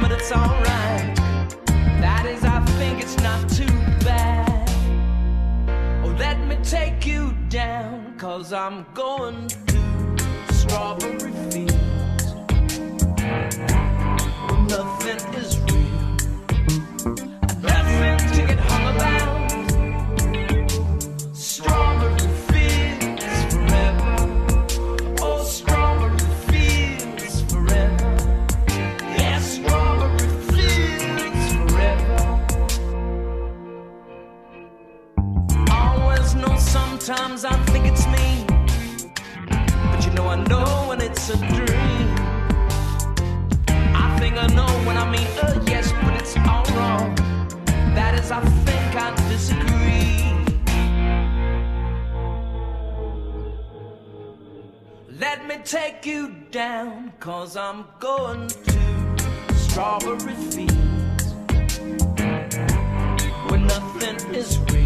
but it's alright. That is, I think it's not too bad. Oh, let me take you I'm going to strawberry fields. Nothing is Sometimes I think it's me, but you know I know when it's a dream. I think I know when I mean a yes, but it's all wrong. That is, I think I disagree. Let me take you down, cause I'm going to Strawberry Fields, where nothing is real.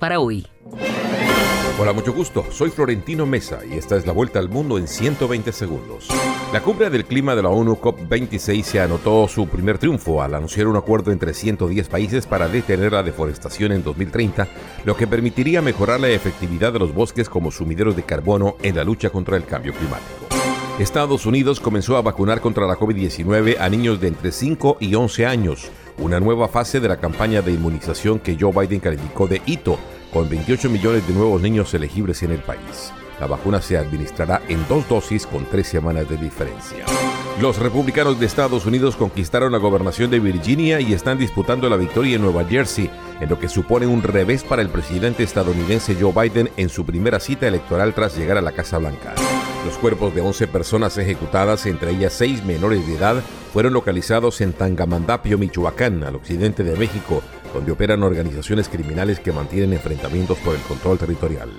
Para hoy. Hola, mucho gusto. Soy Florentino Mesa y esta es la vuelta al mundo en 120 segundos. La cumbre del clima de la ONU COP26 se anotó su primer triunfo al anunciar un acuerdo entre 110 países para detener la deforestación en 2030, lo que permitiría mejorar la efectividad de los bosques como sumideros de carbono en la lucha contra el cambio climático. Estados Unidos comenzó a vacunar contra la COVID-19 a niños de entre 5 y 11 años, una nueva fase de la campaña de inmunización que Joe Biden calificó de hito con 28 millones de nuevos niños elegibles en el país. La vacuna se administrará en dos dosis con tres semanas de diferencia. Los republicanos de Estados Unidos conquistaron la gobernación de Virginia y están disputando la victoria en Nueva Jersey, en lo que supone un revés para el presidente estadounidense Joe Biden en su primera cita electoral tras llegar a la Casa Blanca. Los cuerpos de 11 personas ejecutadas, entre ellas 6 menores de edad, fueron localizados en Tangamandapio, Michoacán, al occidente de México, donde operan organizaciones criminales que mantienen enfrentamientos por el control territorial.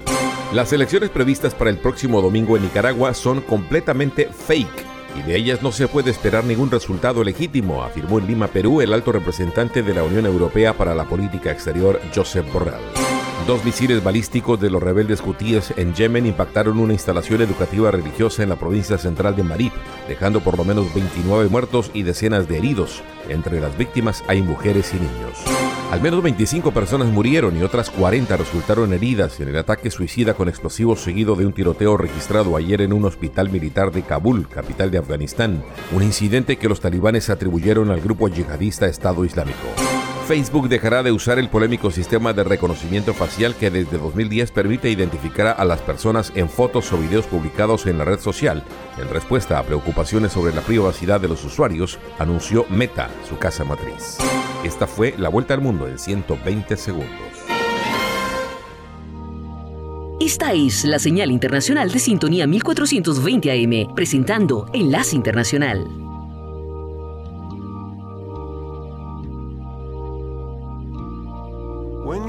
Las elecciones previstas para el próximo domingo en Nicaragua son completamente fake y de ellas no se puede esperar ningún resultado legítimo, afirmó en Lima, Perú, el alto representante de la Unión Europea para la Política Exterior, Josep Borrell. Dos misiles balísticos de los rebeldes hutíes en Yemen impactaron una instalación educativa religiosa en la provincia central de Marib, dejando por lo menos 29 muertos y decenas de heridos. Entre las víctimas hay mujeres y niños. Al menos 25 personas murieron y otras 40 resultaron heridas en el ataque suicida con explosivos seguido de un tiroteo registrado ayer en un hospital militar de Kabul, capital de Afganistán, un incidente que los talibanes atribuyeron al grupo yihadista Estado Islámico. Facebook dejará de usar el polémico sistema de reconocimiento facial que desde 2010 permite identificar a las personas en fotos o videos publicados en la red social. En respuesta a preocupaciones sobre la privacidad de los usuarios, anunció Meta, su casa matriz. Esta fue la vuelta al mundo en 120 segundos. Esta es la señal internacional de sintonía 1420 AM, presentando Enlace Internacional.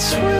sweet.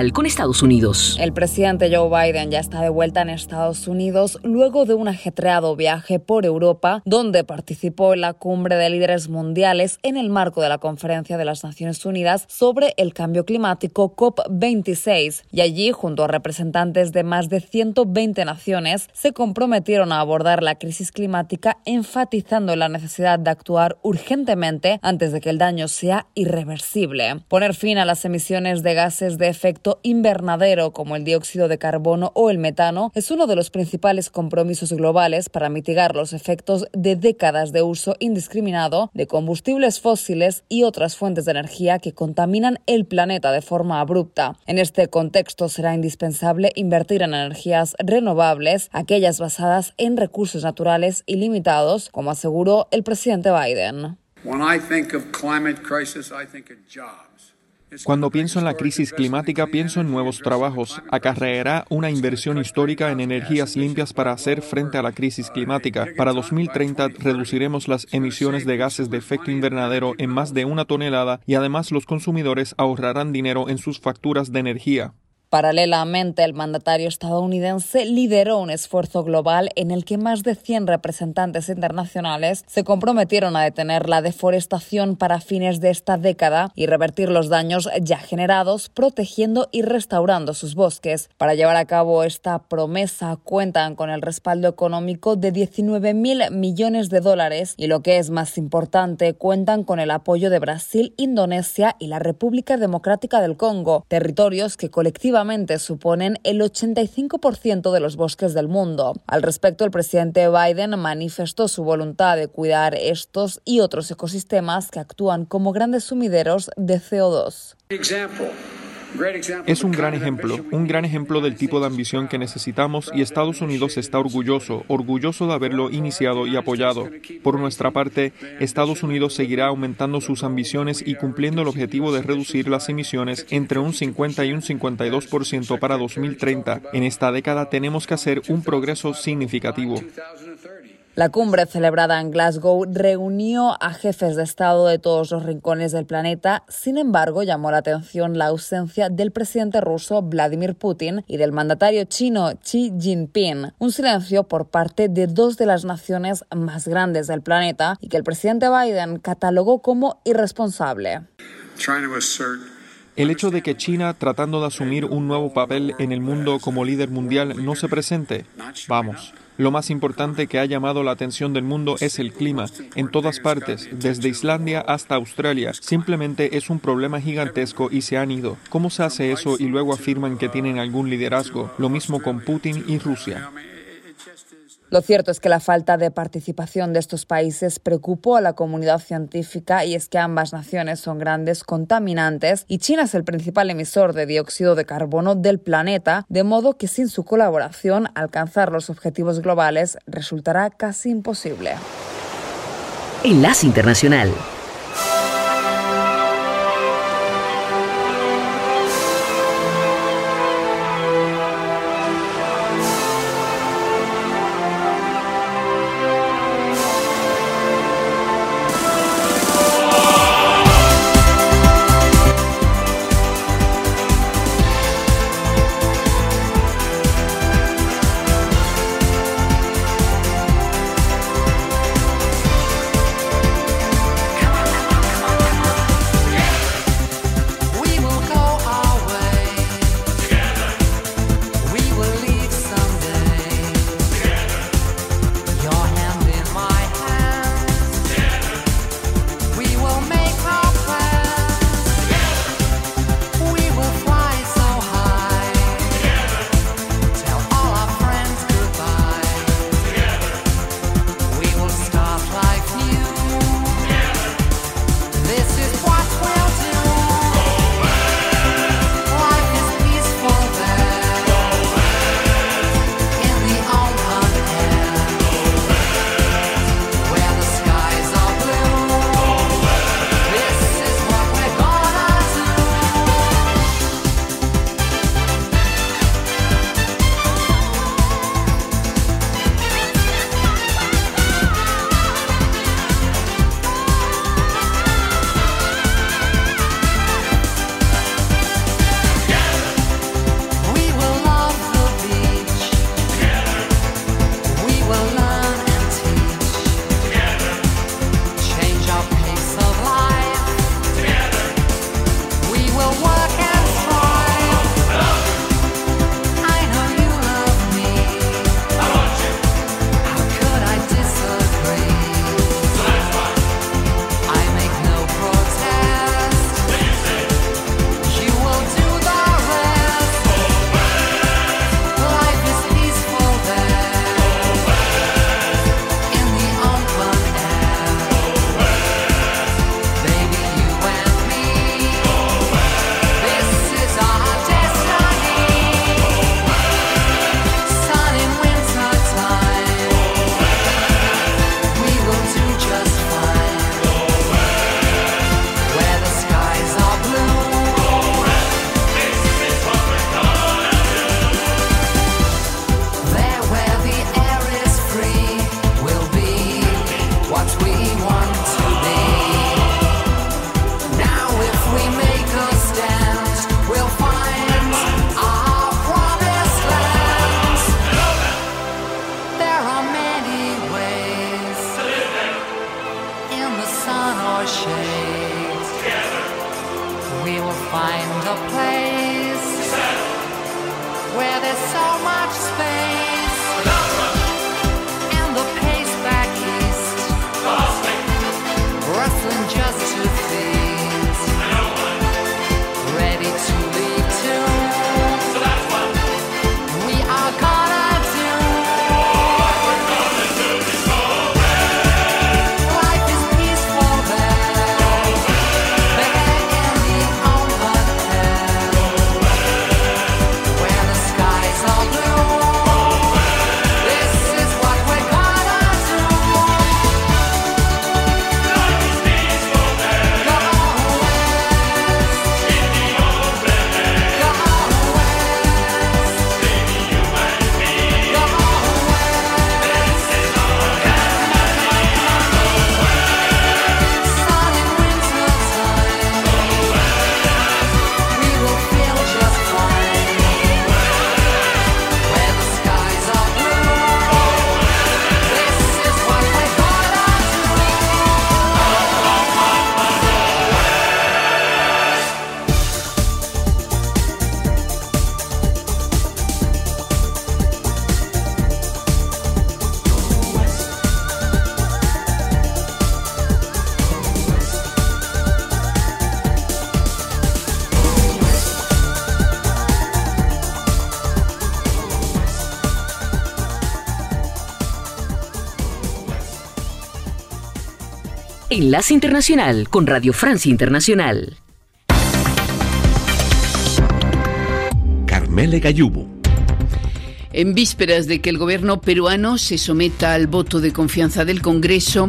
Internacional con Estados Unidos. El presidente Joe Biden ya está de vuelta en Estados Unidos luego de un ajetreado viaje por Europa, donde participó en la cumbre de líderes mundiales en el marco de la Conferencia de las Naciones Unidas sobre el Cambio Climático COP26. Y allí, junto a representantes de más de 120 naciones, se comprometieron a abordar la crisis climática, enfatizando la necesidad de actuar urgentemente antes de que el daño sea irreversible. Poner fin a las emisiones de gases de efecto invernadero como el dióxido de carbono o el metano es uno de los principales compromisos globales para mitigar los efectos de décadas de uso indiscriminado de combustibles fósiles y otras fuentes de energía que contaminan el planeta de forma abrupta. En este contexto será indispensable invertir en energías renovables, aquellas basadas en recursos naturales ilimitados, como aseguró el presidente Biden. Cuando pienso en la crisis climática, pienso en nuevos trabajos. Acarreará una inversión histórica en energías limpias para hacer frente a la crisis climática. Para 2030 reduciremos las emisiones de gases de efecto invernadero en más de una tonelada y además los consumidores ahorrarán dinero en sus facturas de energía. Paralelamente, el mandatario estadounidense lideró un esfuerzo global en el que más de 100 representantes internacionales se comprometieron a detener la deforestación para fines de esta década y revertir los daños ya generados, protegiendo y restaurando sus bosques. Para llevar a cabo esta promesa cuentan con el respaldo económico de 19 mil millones de dólares y lo que es más importante, cuentan con el apoyo de Brasil, Indonesia y la República Democrática del Congo, territorios que colectivamente suponen el 85% de los bosques del mundo. Al respecto, el presidente Biden manifestó su voluntad de cuidar estos y otros ecosistemas que actúan como grandes sumideros de CO2. Es un gran ejemplo, un gran ejemplo del tipo de ambición que necesitamos y Estados Unidos está orgulloso, orgulloso de haberlo iniciado y apoyado. Por nuestra parte, Estados Unidos seguirá aumentando sus ambiciones y cumpliendo el objetivo de reducir las emisiones entre un 50 y un 52% para 2030. En esta década tenemos que hacer un progreso significativo. La cumbre celebrada en Glasgow reunió a jefes de Estado de todos los rincones del planeta. Sin embargo, llamó la atención la ausencia del presidente ruso Vladimir Putin y del mandatario chino Xi Jinping. Un silencio por parte de dos de las naciones más grandes del planeta y que el presidente Biden catalogó como irresponsable. El hecho de que China, tratando de asumir un nuevo papel en el mundo como líder mundial, no se presente. Vamos. Lo más importante que ha llamado la atención del mundo es el clima, en todas partes, desde Islandia hasta Australia. Simplemente es un problema gigantesco y se han ido. ¿Cómo se hace eso y luego afirman que tienen algún liderazgo? Lo mismo con Putin y Rusia. Lo cierto es que la falta de participación de estos países preocupó a la comunidad científica y es que ambas naciones son grandes contaminantes y China es el principal emisor de dióxido de carbono del planeta, de modo que sin su colaboración alcanzar los objetivos globales resultará casi imposible. Enlace Internacional. Enlace Internacional con Radio Francia Internacional. Carmele Gayubo. En vísperas de que el gobierno peruano se someta al voto de confianza del Congreso,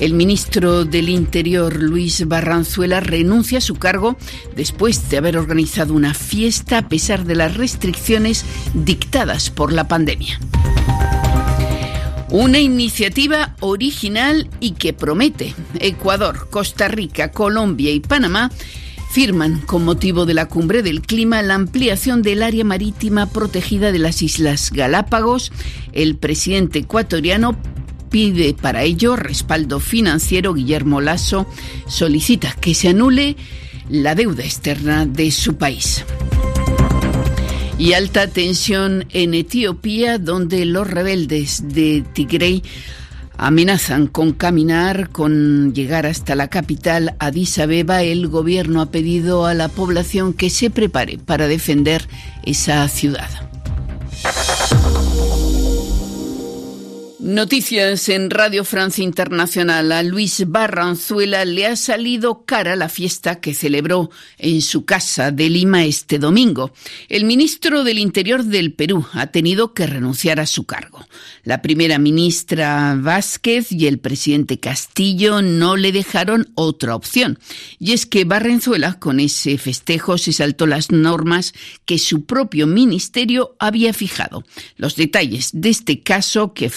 el ministro del Interior, Luis Barranzuela, renuncia a su cargo después de haber organizado una fiesta a pesar de las restricciones dictadas por la pandemia. Una iniciativa original y que promete. Ecuador, Costa Rica, Colombia y Panamá firman con motivo de la cumbre del clima la ampliación del área marítima protegida de las Islas Galápagos. El presidente ecuatoriano pide para ello respaldo financiero. Guillermo Lasso solicita que se anule la deuda externa de su país y alta tensión en Etiopía, donde los rebeldes de Tigray amenazan con caminar, con llegar hasta la capital, Addis Abeba. El gobierno ha pedido a la población que se prepare para defender esa ciudad. Noticias en Radio Francia Internacional. A Luis Barranzuela le ha salido cara la fiesta que celebró en su casa de Lima este domingo. El ministro del Interior del Perú ha tenido que renunciar a su cargo. La primera ministra Vázquez y el presidente Castillo no le dejaron otra opción. Y es que Barranzuela con ese festejo se saltó las normas que su propio ministerio había fijado. Los detalles de este caso que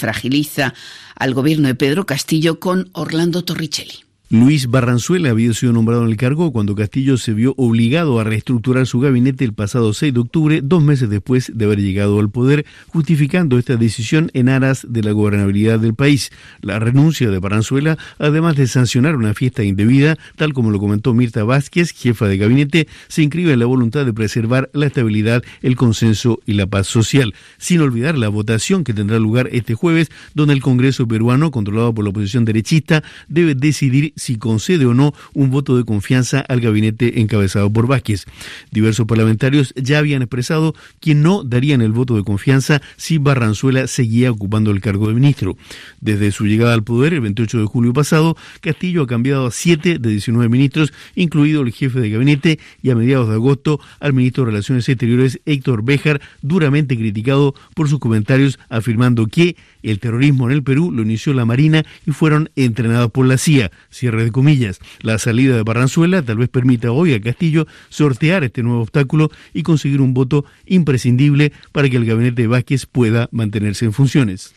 al gobierno de Pedro Castillo con Orlando Torricelli. Luis Barranzuela había sido nombrado en el cargo cuando Castillo se vio obligado a reestructurar su gabinete el pasado 6 de octubre, dos meses después de haber llegado al poder, justificando esta decisión en aras de la gobernabilidad del país. La renuncia de Barranzuela, además de sancionar una fiesta indebida, tal como lo comentó Mirta Vázquez, jefa de gabinete, se inscribe en la voluntad de preservar la estabilidad, el consenso y la paz social, sin olvidar la votación que tendrá lugar este jueves, donde el Congreso peruano, controlado por la oposición derechista, debe decidir si concede o no un voto de confianza al gabinete encabezado por Vázquez. Diversos parlamentarios ya habían expresado que no darían el voto de confianza si Barranzuela seguía ocupando el cargo de ministro. Desde su llegada al poder el 28 de julio pasado, Castillo ha cambiado a 7 de 19 ministros, incluido el jefe de gabinete, y a mediados de agosto al ministro de Relaciones Exteriores, Héctor Béjar, duramente criticado por sus comentarios afirmando que el terrorismo en el Perú lo inició la Marina y fueron entrenados por la CIA cierre de comillas. La salida de Barranzuela tal vez permita hoy a Castillo sortear este nuevo obstáculo y conseguir un voto imprescindible para que el gabinete de Vázquez pueda mantenerse en funciones.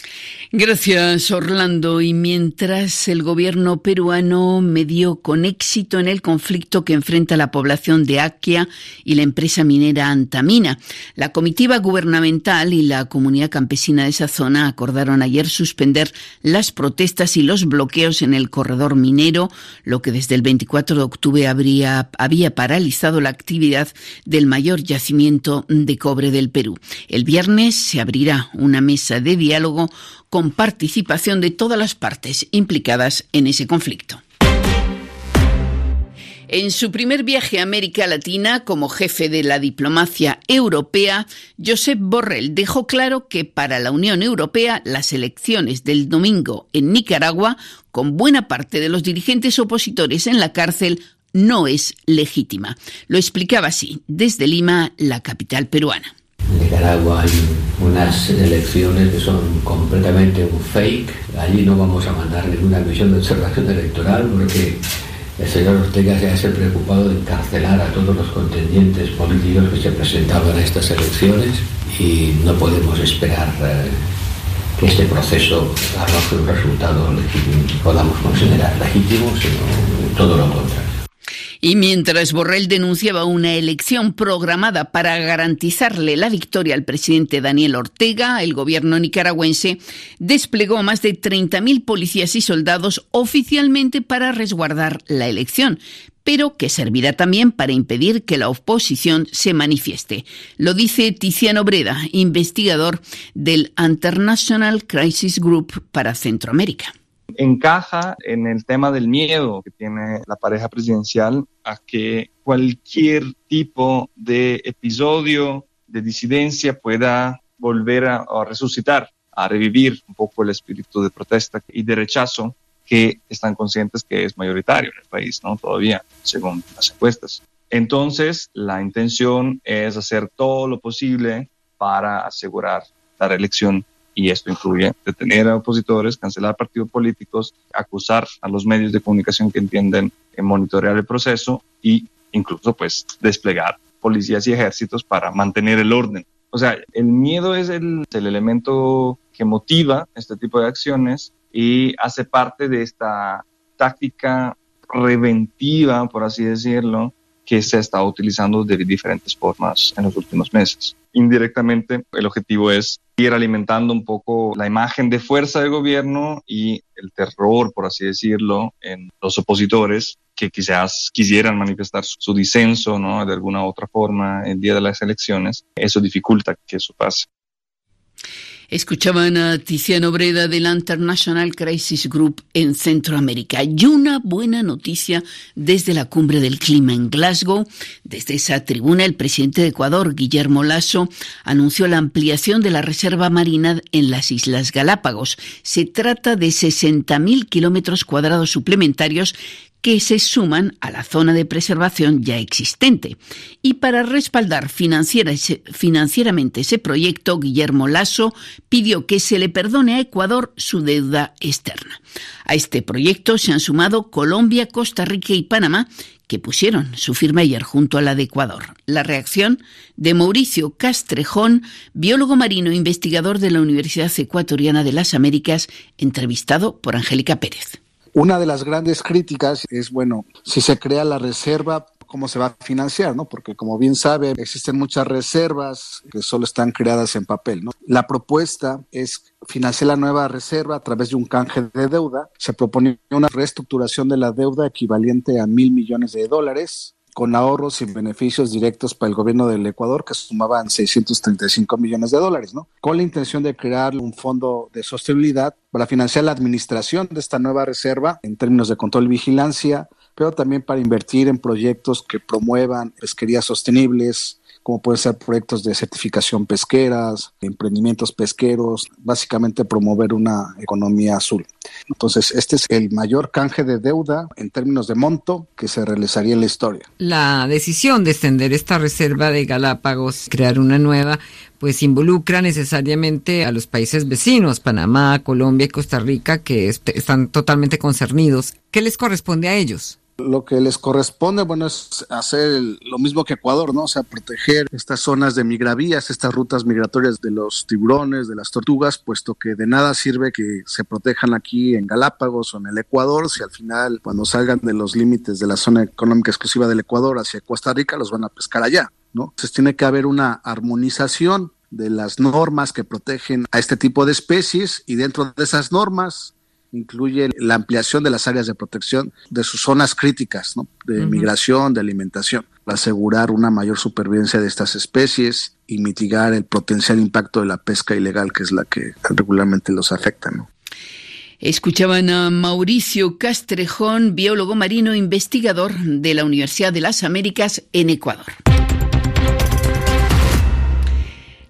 Gracias, Orlando. Y mientras el gobierno peruano medió con éxito en el conflicto que enfrenta la población de Aquia y la empresa minera Antamina, la comitiva gubernamental y la comunidad campesina de esa zona acordaron ayer suspender las protestas y los bloqueos en el corredor minero lo que desde el 24 de octubre habría, había paralizado la actividad del mayor yacimiento de cobre del Perú. El viernes se abrirá una mesa de diálogo con participación de todas las partes implicadas en ese conflicto. En su primer viaje a América Latina como jefe de la diplomacia europea, Josep Borrell dejó claro que para la Unión Europea las elecciones del domingo en Nicaragua, con buena parte de los dirigentes opositores en la cárcel, no es legítima. Lo explicaba así desde Lima, la capital peruana. En Nicaragua hay unas elecciones que son completamente un fake. Allí no vamos a mandar ninguna misión de observación electoral porque el señor Ortega se ha preocupado de encarcelar a todos los contendientes políticos que se presentaban a estas elecciones y no podemos esperar eh, que este proceso arroje un resultado legítimo, podamos considerar legítimo, sino todo lo contrario. Y mientras Borrell denunciaba una elección programada para garantizarle la victoria al presidente Daniel Ortega, el gobierno nicaragüense desplegó más de 30.000 policías y soldados oficialmente para resguardar la elección pero que servirá también para impedir que la oposición se manifieste. Lo dice Tiziano Breda, investigador del International Crisis Group para Centroamérica encaja en el tema del miedo que tiene la pareja presidencial a que cualquier tipo de episodio de disidencia pueda volver a, resucitar, a revivir un poco el espíritu de protesta y de rechazo que están conscientes que es mayoritario en el país, ¿no? Todavía, según las encuestas. Entonces, la intención es hacer todo lo posible para asegurar la reelección y esto incluye detener a opositores, cancelar partidos políticos, acusar a los medios de comunicación que entienden en monitorear el proceso y incluso pues desplegar policías y ejércitos para mantener el orden. O sea, el miedo es el, el elemento que motiva este tipo de acciones y hace parte de esta táctica preventiva, por así decirlo, que se ha estado utilizando de diferentes formas en los últimos meses. Indirectamente, el objetivo es ir alimentando un poco la imagen de fuerza del gobierno y el terror, por así decirlo, en los opositores que quizás quisieran manifestar su disenso, ¿no? De alguna u otra forma el día de las elecciones. Eso dificulta que eso pase. Escuchaban a Tiziano Breda del International Crisis Group en Centroamérica. Y una buena noticia desde la cumbre del clima en Glasgow. Desde esa tribuna, el presidente de Ecuador, Guillermo Lasso, anunció la ampliación de la reserva marina en las Islas Galápagos. Se trata de 60.000 kilómetros cuadrados suplementarios que se suman a la zona de preservación ya existente. Y para respaldar financieramente ese proyecto, Guillermo Lasso pidió que se le perdone a Ecuador su deuda externa. A este proyecto se han sumado Colombia, Costa Rica y Panamá, que pusieron su firma ayer junto a la de Ecuador. La reacción de Mauricio Castrejón, biólogo marino e investigador de la Universidad Ecuatoriana de las Américas, entrevistado por Angélica Pérez. Una de las grandes críticas es, bueno, si se crea la reserva, cómo se va a financiar, ¿no? Porque como bien sabe, existen muchas reservas que solo están creadas en papel, ¿no? La propuesta es financiar la nueva reserva a través de un canje de deuda. Se propone una reestructuración de la deuda equivalente a mil millones de dólares con ahorros y beneficios directos para el gobierno del Ecuador que sumaban 635 millones de dólares, ¿no? Con la intención de crear un fondo de sostenibilidad para financiar la administración de esta nueva reserva en términos de control y vigilancia, pero también para invertir en proyectos que promuevan pesquerías sostenibles, como pueden ser proyectos de certificación pesqueras, emprendimientos pesqueros, básicamente promover una economía azul. Entonces, este es el mayor canje de deuda en términos de monto que se realizaría en la historia. La decisión de extender esta reserva de Galápagos, crear una nueva, pues involucra necesariamente a los países vecinos, Panamá, Colombia y Costa Rica, que están totalmente concernidos. ¿Qué les corresponde a ellos? Lo que les corresponde, bueno, es hacer lo mismo que Ecuador, ¿no? O sea, proteger estas zonas de migravías, estas rutas migratorias de los tiburones, de las tortugas, puesto que de nada sirve que se protejan aquí en Galápagos o en el Ecuador, si al final, cuando salgan de los límites de la zona económica exclusiva del Ecuador hacia Costa Rica, los van a pescar allá, ¿no? Entonces tiene que haber una armonización de las normas que protegen a este tipo de especies y dentro de esas normas incluye la ampliación de las áreas de protección de sus zonas críticas, de migración, de alimentación, para asegurar una mayor supervivencia de estas especies y mitigar el potencial impacto de la pesca ilegal, que es la que regularmente los afecta. ¿no? Escuchaban a Mauricio Castrejón, biólogo marino investigador de la Universidad de las Américas en Ecuador.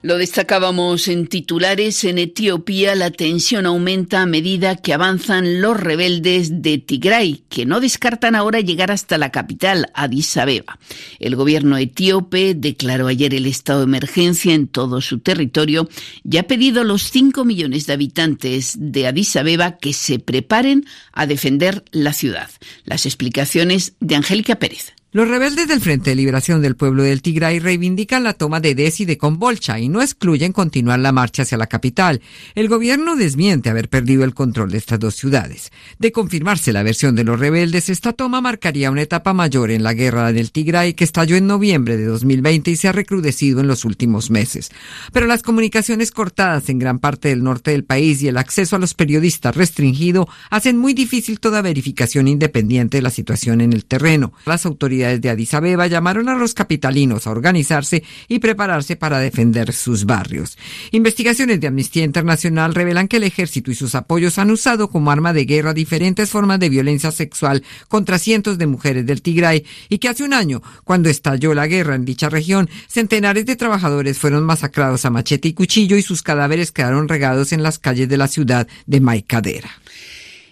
Lo destacábamos en titulares. En Etiopía la tensión aumenta a medida que avanzan los rebeldes de Tigray, que no descartan ahora llegar hasta la capital, Addis Abeba. El gobierno etíope declaró ayer el estado de emergencia en todo su territorio y ha pedido a los 5 millones de habitantes de Addis Abeba que se preparen a defender la ciudad. Las explicaciones de Angélica Pérez. Los rebeldes del Frente de Liberación del Pueblo del Tigray reivindican la toma de Des y de Combolcha y no excluyen continuar la marcha hacia la capital. El gobierno desmiente haber perdido el control de estas dos ciudades. De confirmarse la versión de los rebeldes, esta toma marcaría una etapa mayor en la guerra del Tigray que estalló en noviembre de 2020 y se ha recrudecido en los últimos meses. Pero las comunicaciones cortadas en gran parte del norte del país y el acceso a los periodistas restringido hacen muy difícil toda verificación independiente de la situación en el terreno. Las autoridades de Addis Abeba llamaron a los capitalinos a organizarse y prepararse para defender sus barrios. Investigaciones de Amnistía Internacional revelan que el ejército y sus apoyos han usado como arma de guerra diferentes formas de violencia sexual contra cientos de mujeres del Tigray y que hace un año, cuando estalló la guerra en dicha región, centenares de trabajadores fueron masacrados a machete y cuchillo y sus cadáveres quedaron regados en las calles de la ciudad de Maikadera.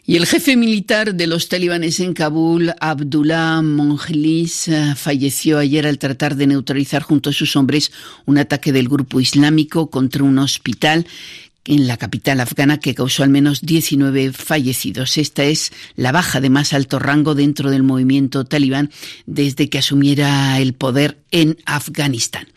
Y el jefe militar de los talibanes en Kabul, Abdullah Mongelis, eh, falleció ayer al tratar de neutralizar junto a sus hombres un ataque del grupo islámico contra un hospital en la capital afgana que causó al menos 19 fallecidos. Esta es la baja de más alto rango dentro del movimiento talibán desde que asumiera el poder en Afganistán.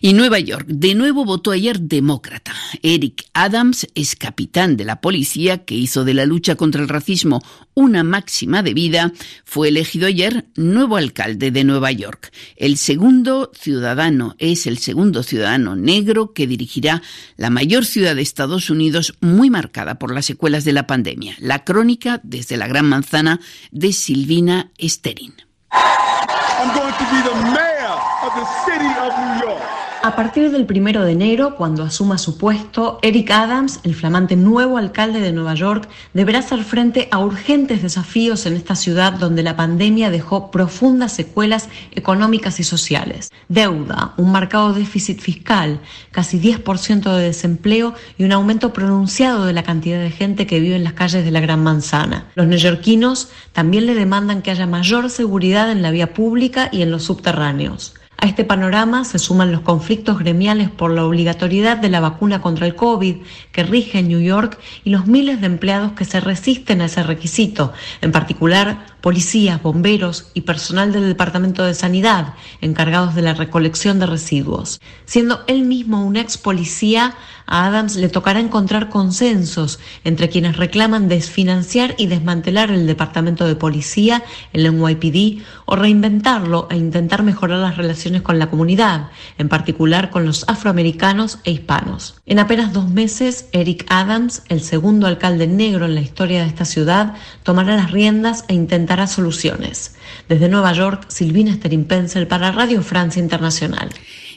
Y Nueva York, de nuevo votó ayer demócrata. Eric Adams es capitán de la policía que hizo de la lucha contra el racismo una máxima de vida. Fue elegido ayer nuevo alcalde de Nueva York. El segundo ciudadano es el segundo ciudadano negro que dirigirá la mayor ciudad de Estados Unidos muy marcada por las secuelas de la pandemia. La crónica desde la Gran Manzana de Silvina Sterin. A partir del primero de enero, cuando asuma su puesto, Eric Adams, el flamante nuevo alcalde de Nueva York, deberá hacer frente a urgentes desafíos en esta ciudad donde la pandemia dejó profundas secuelas económicas y sociales. Deuda, un marcado déficit fiscal, casi 10% de desempleo y un aumento pronunciado de la cantidad de gente que vive en las calles de la Gran Manzana. Los neoyorquinos también le demandan que haya mayor seguridad en la vía pública y en los subterráneos. A este panorama se suman los conflictos gremiales por la obligatoriedad de la vacuna contra el COVID que rige en New York y los miles de empleados que se resisten a ese requisito, en particular policías, bomberos y personal del Departamento de Sanidad encargados de la recolección de residuos. Siendo él mismo un ex policía, a Adams le tocará encontrar consensos entre quienes reclaman desfinanciar y desmantelar el Departamento de Policía, el NYPD, o reinventarlo e intentar mejorar las relaciones con la comunidad, en particular con los afroamericanos e hispanos. En apenas dos meses, Eric Adams, el segundo alcalde negro en la historia de esta ciudad, tomará las riendas e intentará soluciones. Desde Nueva York, Silvina Sterin-Pencil para Radio Francia Internacional.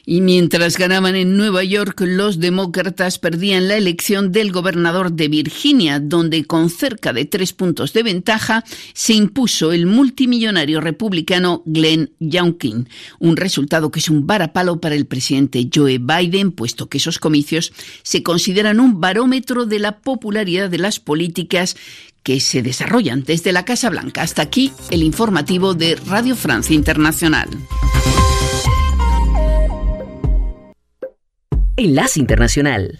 Y mientras ganaban en Nueva York, los demócratas perdían la elección del gobernador de Virginia, donde con cerca de tres puntos de ventaja se impuso el multimillonario republicano Glenn Youngkin, un resultado que es un varapalo para el presidente Joe Biden, puesto que esos comicios se consideran un barómetro de la popularidad de las políticas que se desarrollan desde la Casa Blanca. Hasta aquí el informativo de Radio Francia Internacional. Enlace Internacional.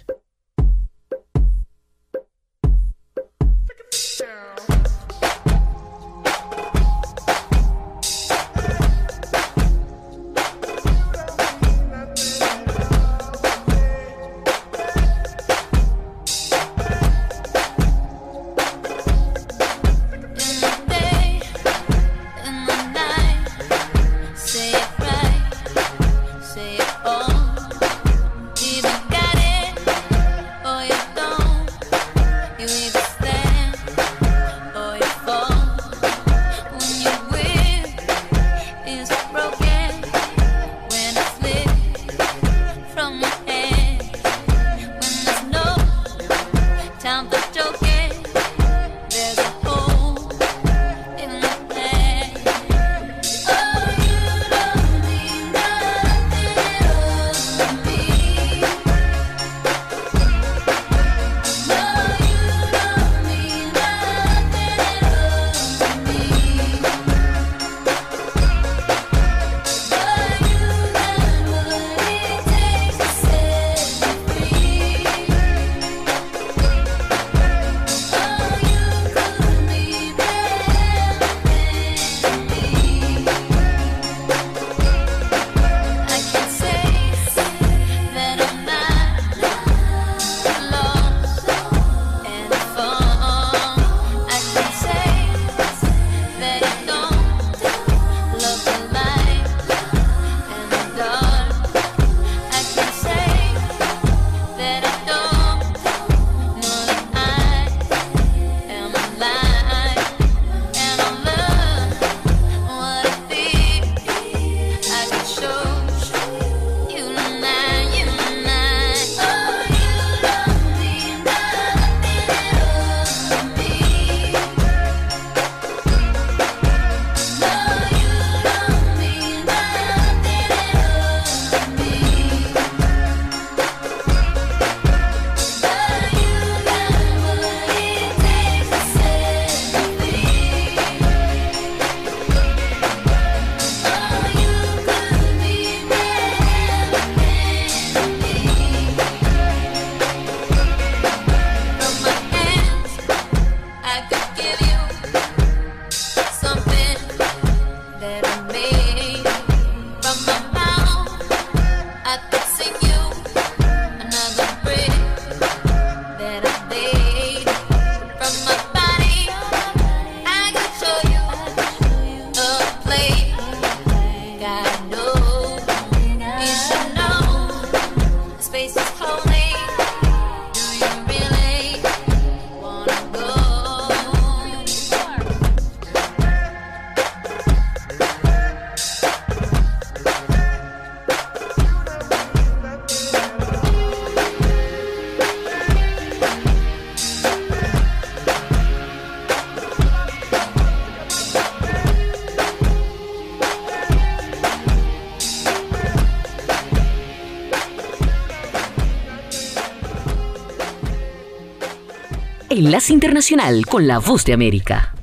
Internacional con la Voz de América.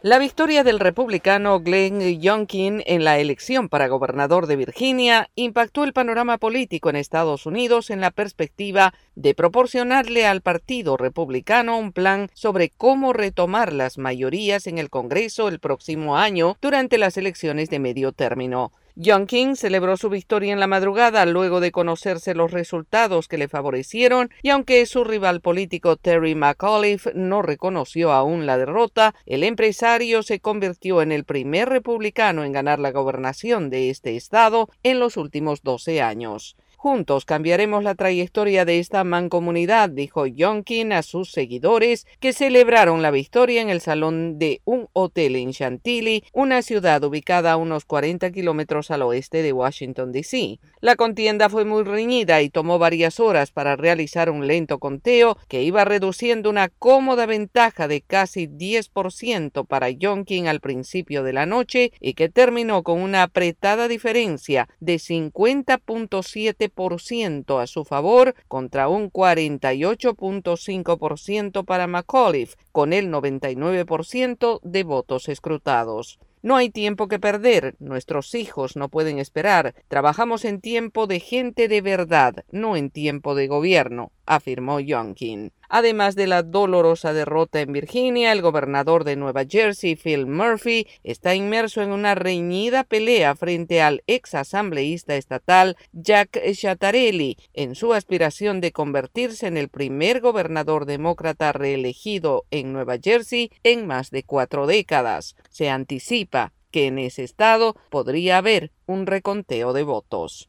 La victoria del republicano Glenn Youngkin en la elección para gobernador de Virginia impactó el panorama político en Estados Unidos en la perspectiva de proporcionarle al Partido Republicano un plan sobre cómo retomar las mayorías en el Congreso el próximo año durante las elecciones de medio término. John King celebró su victoria en la madrugada luego de conocerse los resultados que le favorecieron y aunque su rival político Terry McAuliffe no reconoció aún la derrota, el empresario se convirtió en el primer republicano en ganar la gobernación de este estado en los últimos 12 años. Juntos cambiaremos la trayectoria de esta mancomunidad, dijo Yonkin a sus seguidores que celebraron la victoria en el salón de un hotel en Chantilly, una ciudad ubicada a unos 40 kilómetros al oeste de Washington, D.C. La contienda fue muy reñida y tomó varias horas para realizar un lento conteo que iba reduciendo una cómoda ventaja de casi 10% para Yonkin al principio de la noche y que terminó con una apretada diferencia de 50.7 a su favor contra un 48.5% para McAuliffe, con el 99% de votos escrutados. No hay tiempo que perder, nuestros hijos no pueden esperar, trabajamos en tiempo de gente de verdad, no en tiempo de gobierno, afirmó Youngkin. Además de la dolorosa derrota en Virginia, el gobernador de Nueva Jersey, Phil Murphy, está inmerso en una reñida pelea frente al ex asambleísta estatal Jack Chattarelli en su aspiración de convertirse en el primer gobernador demócrata reelegido en Nueva Jersey en más de cuatro décadas. Se anticipa que en ese estado podría haber un reconteo de votos.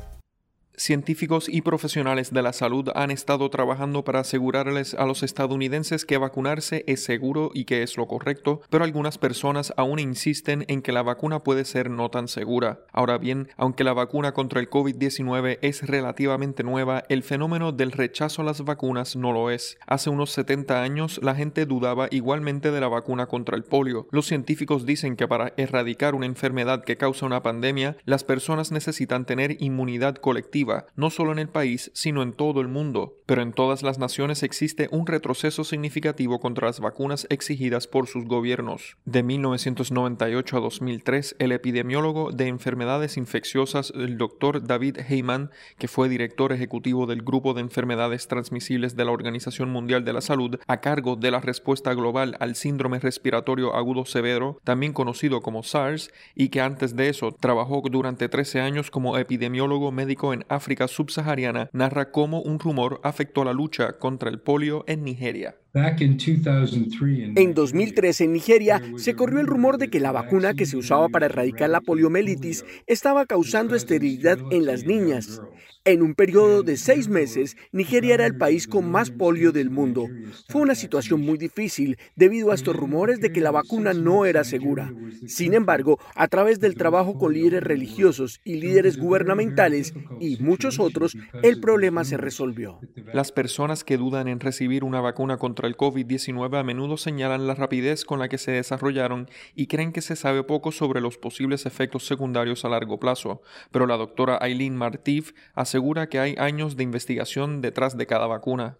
Científicos y profesionales de la salud han estado trabajando para asegurarles a los estadounidenses que vacunarse es seguro y que es lo correcto, pero algunas personas aún insisten en que la vacuna puede ser no tan segura. Ahora bien, aunque la vacuna contra el COVID-19 es relativamente nueva, el fenómeno del rechazo a las vacunas no lo es. Hace unos 70 años la gente dudaba igualmente de la vacuna contra el polio. Los científicos dicen que para erradicar una enfermedad que causa una pandemia, las personas necesitan tener inmunidad colectiva no solo en el país, sino en todo el mundo. Pero en todas las naciones existe un retroceso significativo contra las vacunas exigidas por sus gobiernos. De 1998 a 2003, el epidemiólogo de enfermedades infecciosas, el Dr. David Heyman, que fue director ejecutivo del Grupo de Enfermedades Transmisibles de la Organización Mundial de la Salud, a cargo de la respuesta global al síndrome respiratorio agudo severo, también conocido como SARS, y que antes de eso trabajó durante 13 años como epidemiólogo médico en África subsahariana narra cómo un rumor afectó la lucha contra el polio en Nigeria. En 2013 en Nigeria se corrió el rumor de que la vacuna que se usaba para erradicar la poliomielitis estaba causando esterilidad en las niñas. En un periodo de seis meses, Nigeria era el país con más polio del mundo. Fue una situación muy difícil debido a estos rumores de que la vacuna no era segura. Sin embargo, a través del trabajo con líderes religiosos y líderes gubernamentales y muchos otros, el problema se resolvió. Las personas que dudan en recibir una vacuna contra el COVID-19 a menudo señalan la rapidez con la que se desarrollaron y creen que se sabe poco sobre los posibles efectos secundarios a largo plazo, pero la doctora Eileen Martif asegura que hay años de investigación detrás de cada vacuna.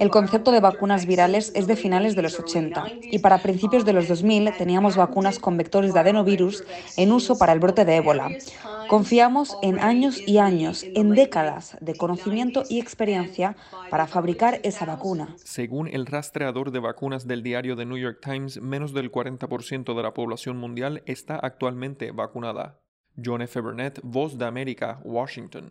El concepto de vacunas virales es de finales de los 80 y para principios de los 2000 teníamos vacunas con vectores de adenovirus en uso para el brote de ébola. Confiamos en años y años, en décadas de conocimiento y experiencia para fabricar esa vacuna. Según el rastreador de vacunas del diario The New York Times, menos del 40% de la población mundial está actualmente vacunada. John F. Burnett, Voz de América, Washington.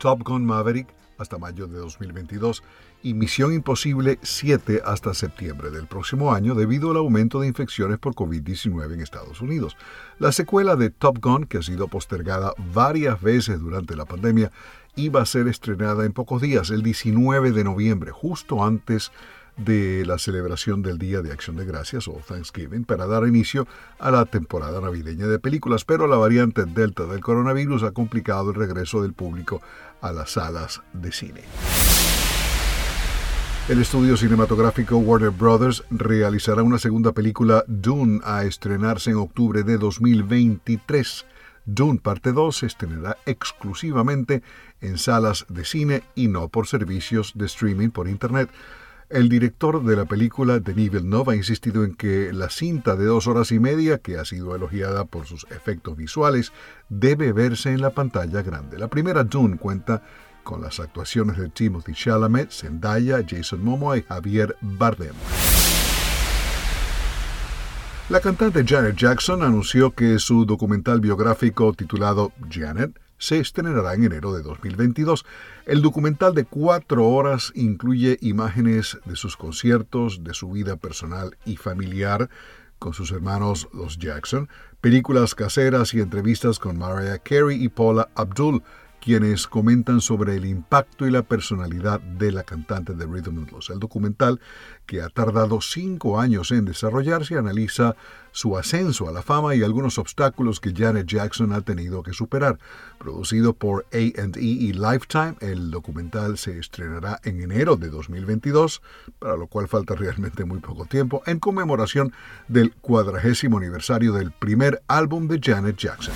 Top Gun Maverick hasta mayo de 2022 y Misión Imposible 7 hasta septiembre del próximo año debido al aumento de infecciones por COVID-19 en Estados Unidos. La secuela de Top Gun, que ha sido postergada varias veces durante la pandemia, iba a ser estrenada en pocos días, el 19 de noviembre, justo antes de la celebración del Día de Acción de Gracias o Thanksgiving para dar inicio a la temporada navideña de películas, pero la variante Delta del coronavirus ha complicado el regreso del público a las salas de cine. El estudio cinematográfico Warner Brothers realizará una segunda película Dune a estrenarse en octubre de 2023. Dune Parte 2 se estrenará exclusivamente en salas de cine y no por servicios de streaming por Internet. El director de la película, Denis Villeneuve, ha insistido en que la cinta de dos horas y media, que ha sido elogiada por sus efectos visuales, debe verse en la pantalla grande. La primera Dune cuenta con las actuaciones de Timothy Chalamet, Zendaya, Jason Momoa y Javier Bardem. La cantante Janet Jackson anunció que su documental biográfico titulado Janet se estrenará en enero de 2022. El documental de cuatro horas incluye imágenes de sus conciertos, de su vida personal y familiar con sus hermanos los Jackson, películas caseras y entrevistas con Mariah Carey y Paula Abdul, quienes comentan sobre el impacto y la personalidad de la cantante de Rhythm and Blues. El documental, que ha tardado cinco años en desarrollarse, analiza su ascenso a la fama y algunos obstáculos que Janet Jackson ha tenido que superar. Producido por A&E y Lifetime, el documental se estrenará en enero de 2022, para lo cual falta realmente muy poco tiempo, en conmemoración del cuadragésimo aniversario del primer álbum de Janet Jackson.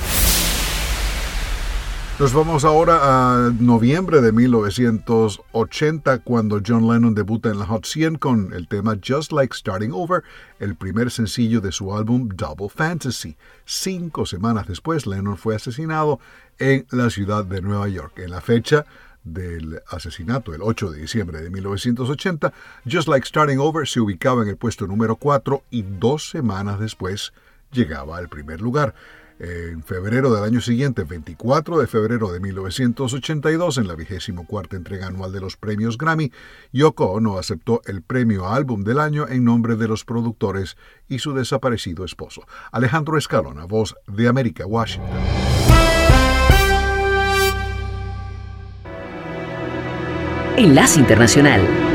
Nos vamos ahora a noviembre de 1980 cuando John Lennon debuta en la Hot 100 con el tema Just Like Starting Over, el primer sencillo de su álbum Double Fantasy. Cinco semanas después, Lennon fue asesinado en la ciudad de Nueva York. En la fecha del asesinato, el 8 de diciembre de 1980, Just Like Starting Over se ubicaba en el puesto número 4 y dos semanas después llegaba al primer lugar. En febrero del año siguiente, 24 de febrero de 1982, en la vigésimo cuarta entrega anual de los premios Grammy, Yoko Ono aceptó el premio Álbum del Año en nombre de los productores y su desaparecido esposo. Alejandro Escalona, voz de América, Washington. Enlace Internacional.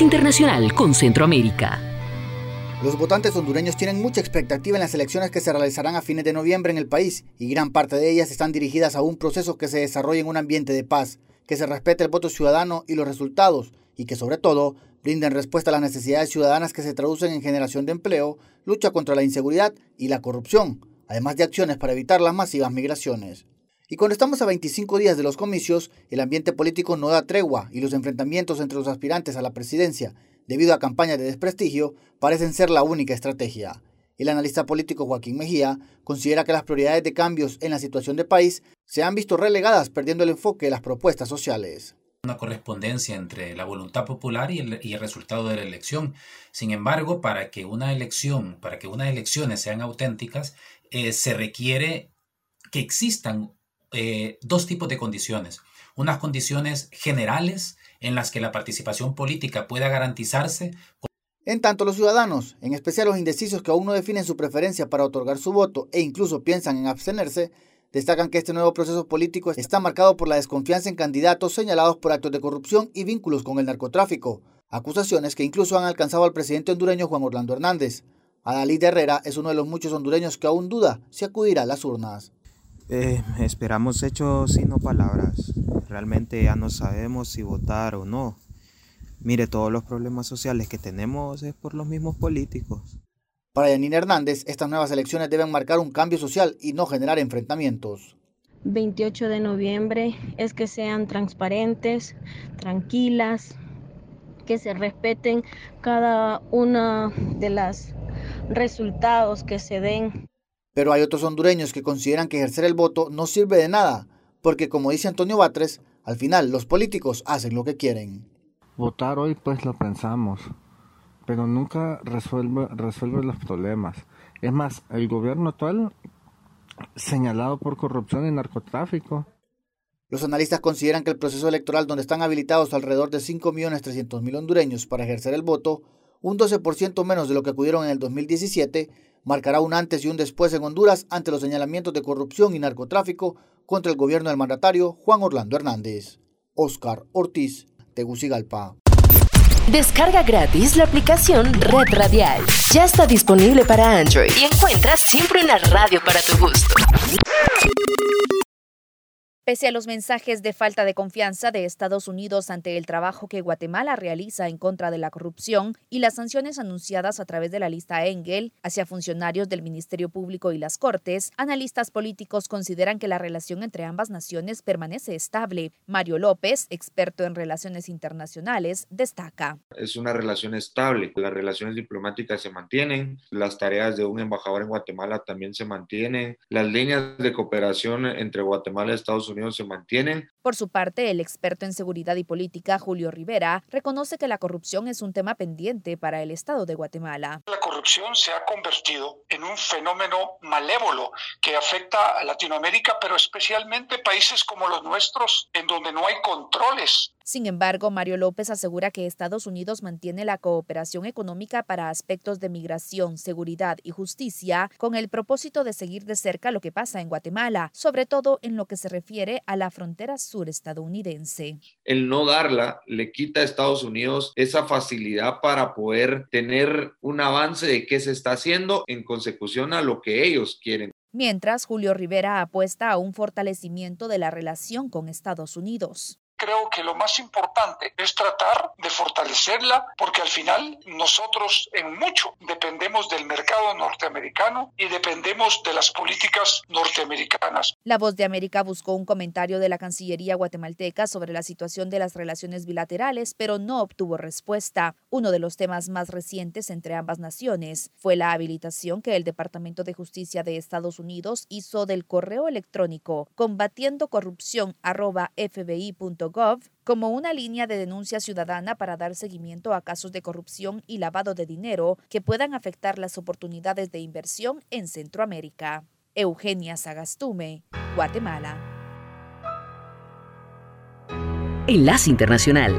Internacional con Centroamérica. Los votantes hondureños tienen mucha expectativa en las elecciones que se realizarán a fines de noviembre en el país y gran parte de ellas están dirigidas a un proceso que se desarrolle en un ambiente de paz, que se respete el voto ciudadano y los resultados y que sobre todo brinden respuesta a las necesidades ciudadanas que se traducen en generación de empleo, lucha contra la inseguridad y la corrupción, además de acciones para evitar las masivas migraciones. Y cuando estamos a 25 días de los comicios, el ambiente político no da tregua y los enfrentamientos entre los aspirantes a la presidencia, debido a campañas de desprestigio, parecen ser la única estrategia. El analista político Joaquín Mejía considera que las prioridades de cambios en la situación del país se han visto relegadas perdiendo el enfoque de las propuestas sociales una correspondencia entre la voluntad popular y el, resultado de la elección. Sin embargo, para que una elección, para que unas elecciones sean auténticas, eh, se requiere que existan eh, dos tipos de condiciones. Unas condiciones generales en las que la participación política pueda garantizarse. En tanto, los ciudadanos, en especial los indecisos que aún no definen su preferencia para otorgar su voto e incluso piensan en abstenerse, destacan que este nuevo proceso político está marcado por la desconfianza en candidatos señalados por actos de corrupción y vínculos con el narcotráfico, acusaciones que incluso han alcanzado al presidente hondureño Juan Orlando Hernández. Adalid Herrera es uno de los muchos hondureños que aún duda si acudirá a las urnas. Eh, esperamos hechos y no palabras. Realmente ya no sabemos si votar o no. Mire, todos los problemas sociales que tenemos es por los mismos políticos. Para Yanine Hernández, estas nuevas elecciones deben marcar un cambio social y no generar enfrentamientos. 28 de noviembre es que sean transparentes, tranquilas, que se respeten cada una de los resultados que se den pero hay otros hondureños que consideran que ejercer el voto no sirve de nada, porque como dice Antonio Batres, al final los políticos hacen lo que quieren. Votar hoy pues lo pensamos, pero nunca resuelve, resuelve los problemas. Es más, el gobierno actual señalado por corrupción y narcotráfico. Los analistas consideran que el proceso electoral donde están habilitados alrededor de 5.300.000 hondureños para ejercer el voto, un 12% menos de lo que acudieron en el 2017, marcará un antes y un después en Honduras ante los señalamientos de corrupción y narcotráfico contra el gobierno del mandatario Juan Orlando Hernández. Oscar Ortiz, Tegucigalpa. Descarga gratis la aplicación Red Radial. Ya está disponible para Android y encuentras siempre una radio para tu gusto. Pese a los mensajes de falta de confianza de Estados Unidos ante el trabajo que Guatemala realiza en contra de la corrupción y las sanciones anunciadas a través de la lista Engel hacia funcionarios del Ministerio Público y las Cortes, analistas políticos consideran que la relación entre ambas naciones permanece estable. Mario López, experto en relaciones internacionales, destaca. Es una relación estable, las relaciones diplomáticas se mantienen, las tareas de un embajador en Guatemala también se mantienen, las líneas de cooperación entre Guatemala y Estados Unidos se mantienen. Por su parte, el experto en seguridad y política, Julio Rivera, reconoce que la corrupción es un tema pendiente para el Estado de Guatemala. La corrupción se ha convertido en un fenómeno malévolo que afecta a Latinoamérica, pero especialmente países como los nuestros, en donde no hay controles sin embargo, Mario López asegura que Estados Unidos mantiene la cooperación económica para aspectos de migración, seguridad y justicia con el propósito de seguir de cerca lo que pasa en Guatemala, sobre todo en lo que se refiere a la frontera sur estadounidense. El no darla le quita a Estados Unidos esa facilidad para poder tener un avance de qué se está haciendo en consecución a lo que ellos quieren mientras Julio Rivera apuesta a un fortalecimiento de la relación con Estados Unidos creo que lo más importante es tratar de fortalecerla porque al final nosotros en mucho dependemos del mercado norteamericano y dependemos de las políticas norteamericanas. La voz de América buscó un comentario de la Cancillería guatemalteca sobre la situación de las relaciones bilaterales, pero no obtuvo respuesta. Uno de los temas más recientes entre ambas naciones fue la habilitación que el Departamento de Justicia de Estados Unidos hizo del correo electrónico combatiendo corrupción como una línea de denuncia ciudadana para dar seguimiento a casos de corrupción y lavado de dinero que puedan afectar las oportunidades de inversión en Centroamérica. Eugenia Sagastume, Guatemala. Enlace Internacional.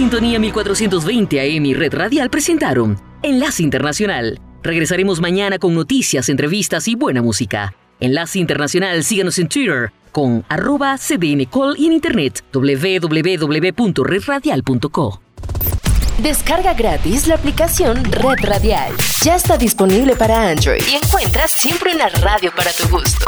Sintonía 1420 AM y Red Radial presentaron Enlace Internacional. Regresaremos mañana con noticias, entrevistas y buena música. Enlace Internacional, síganos en Twitter con arroba cdncall y en internet www.redradial.co. Descarga gratis la aplicación Red Radial. Ya está disponible para Android y encuentras siempre una radio para tu gusto.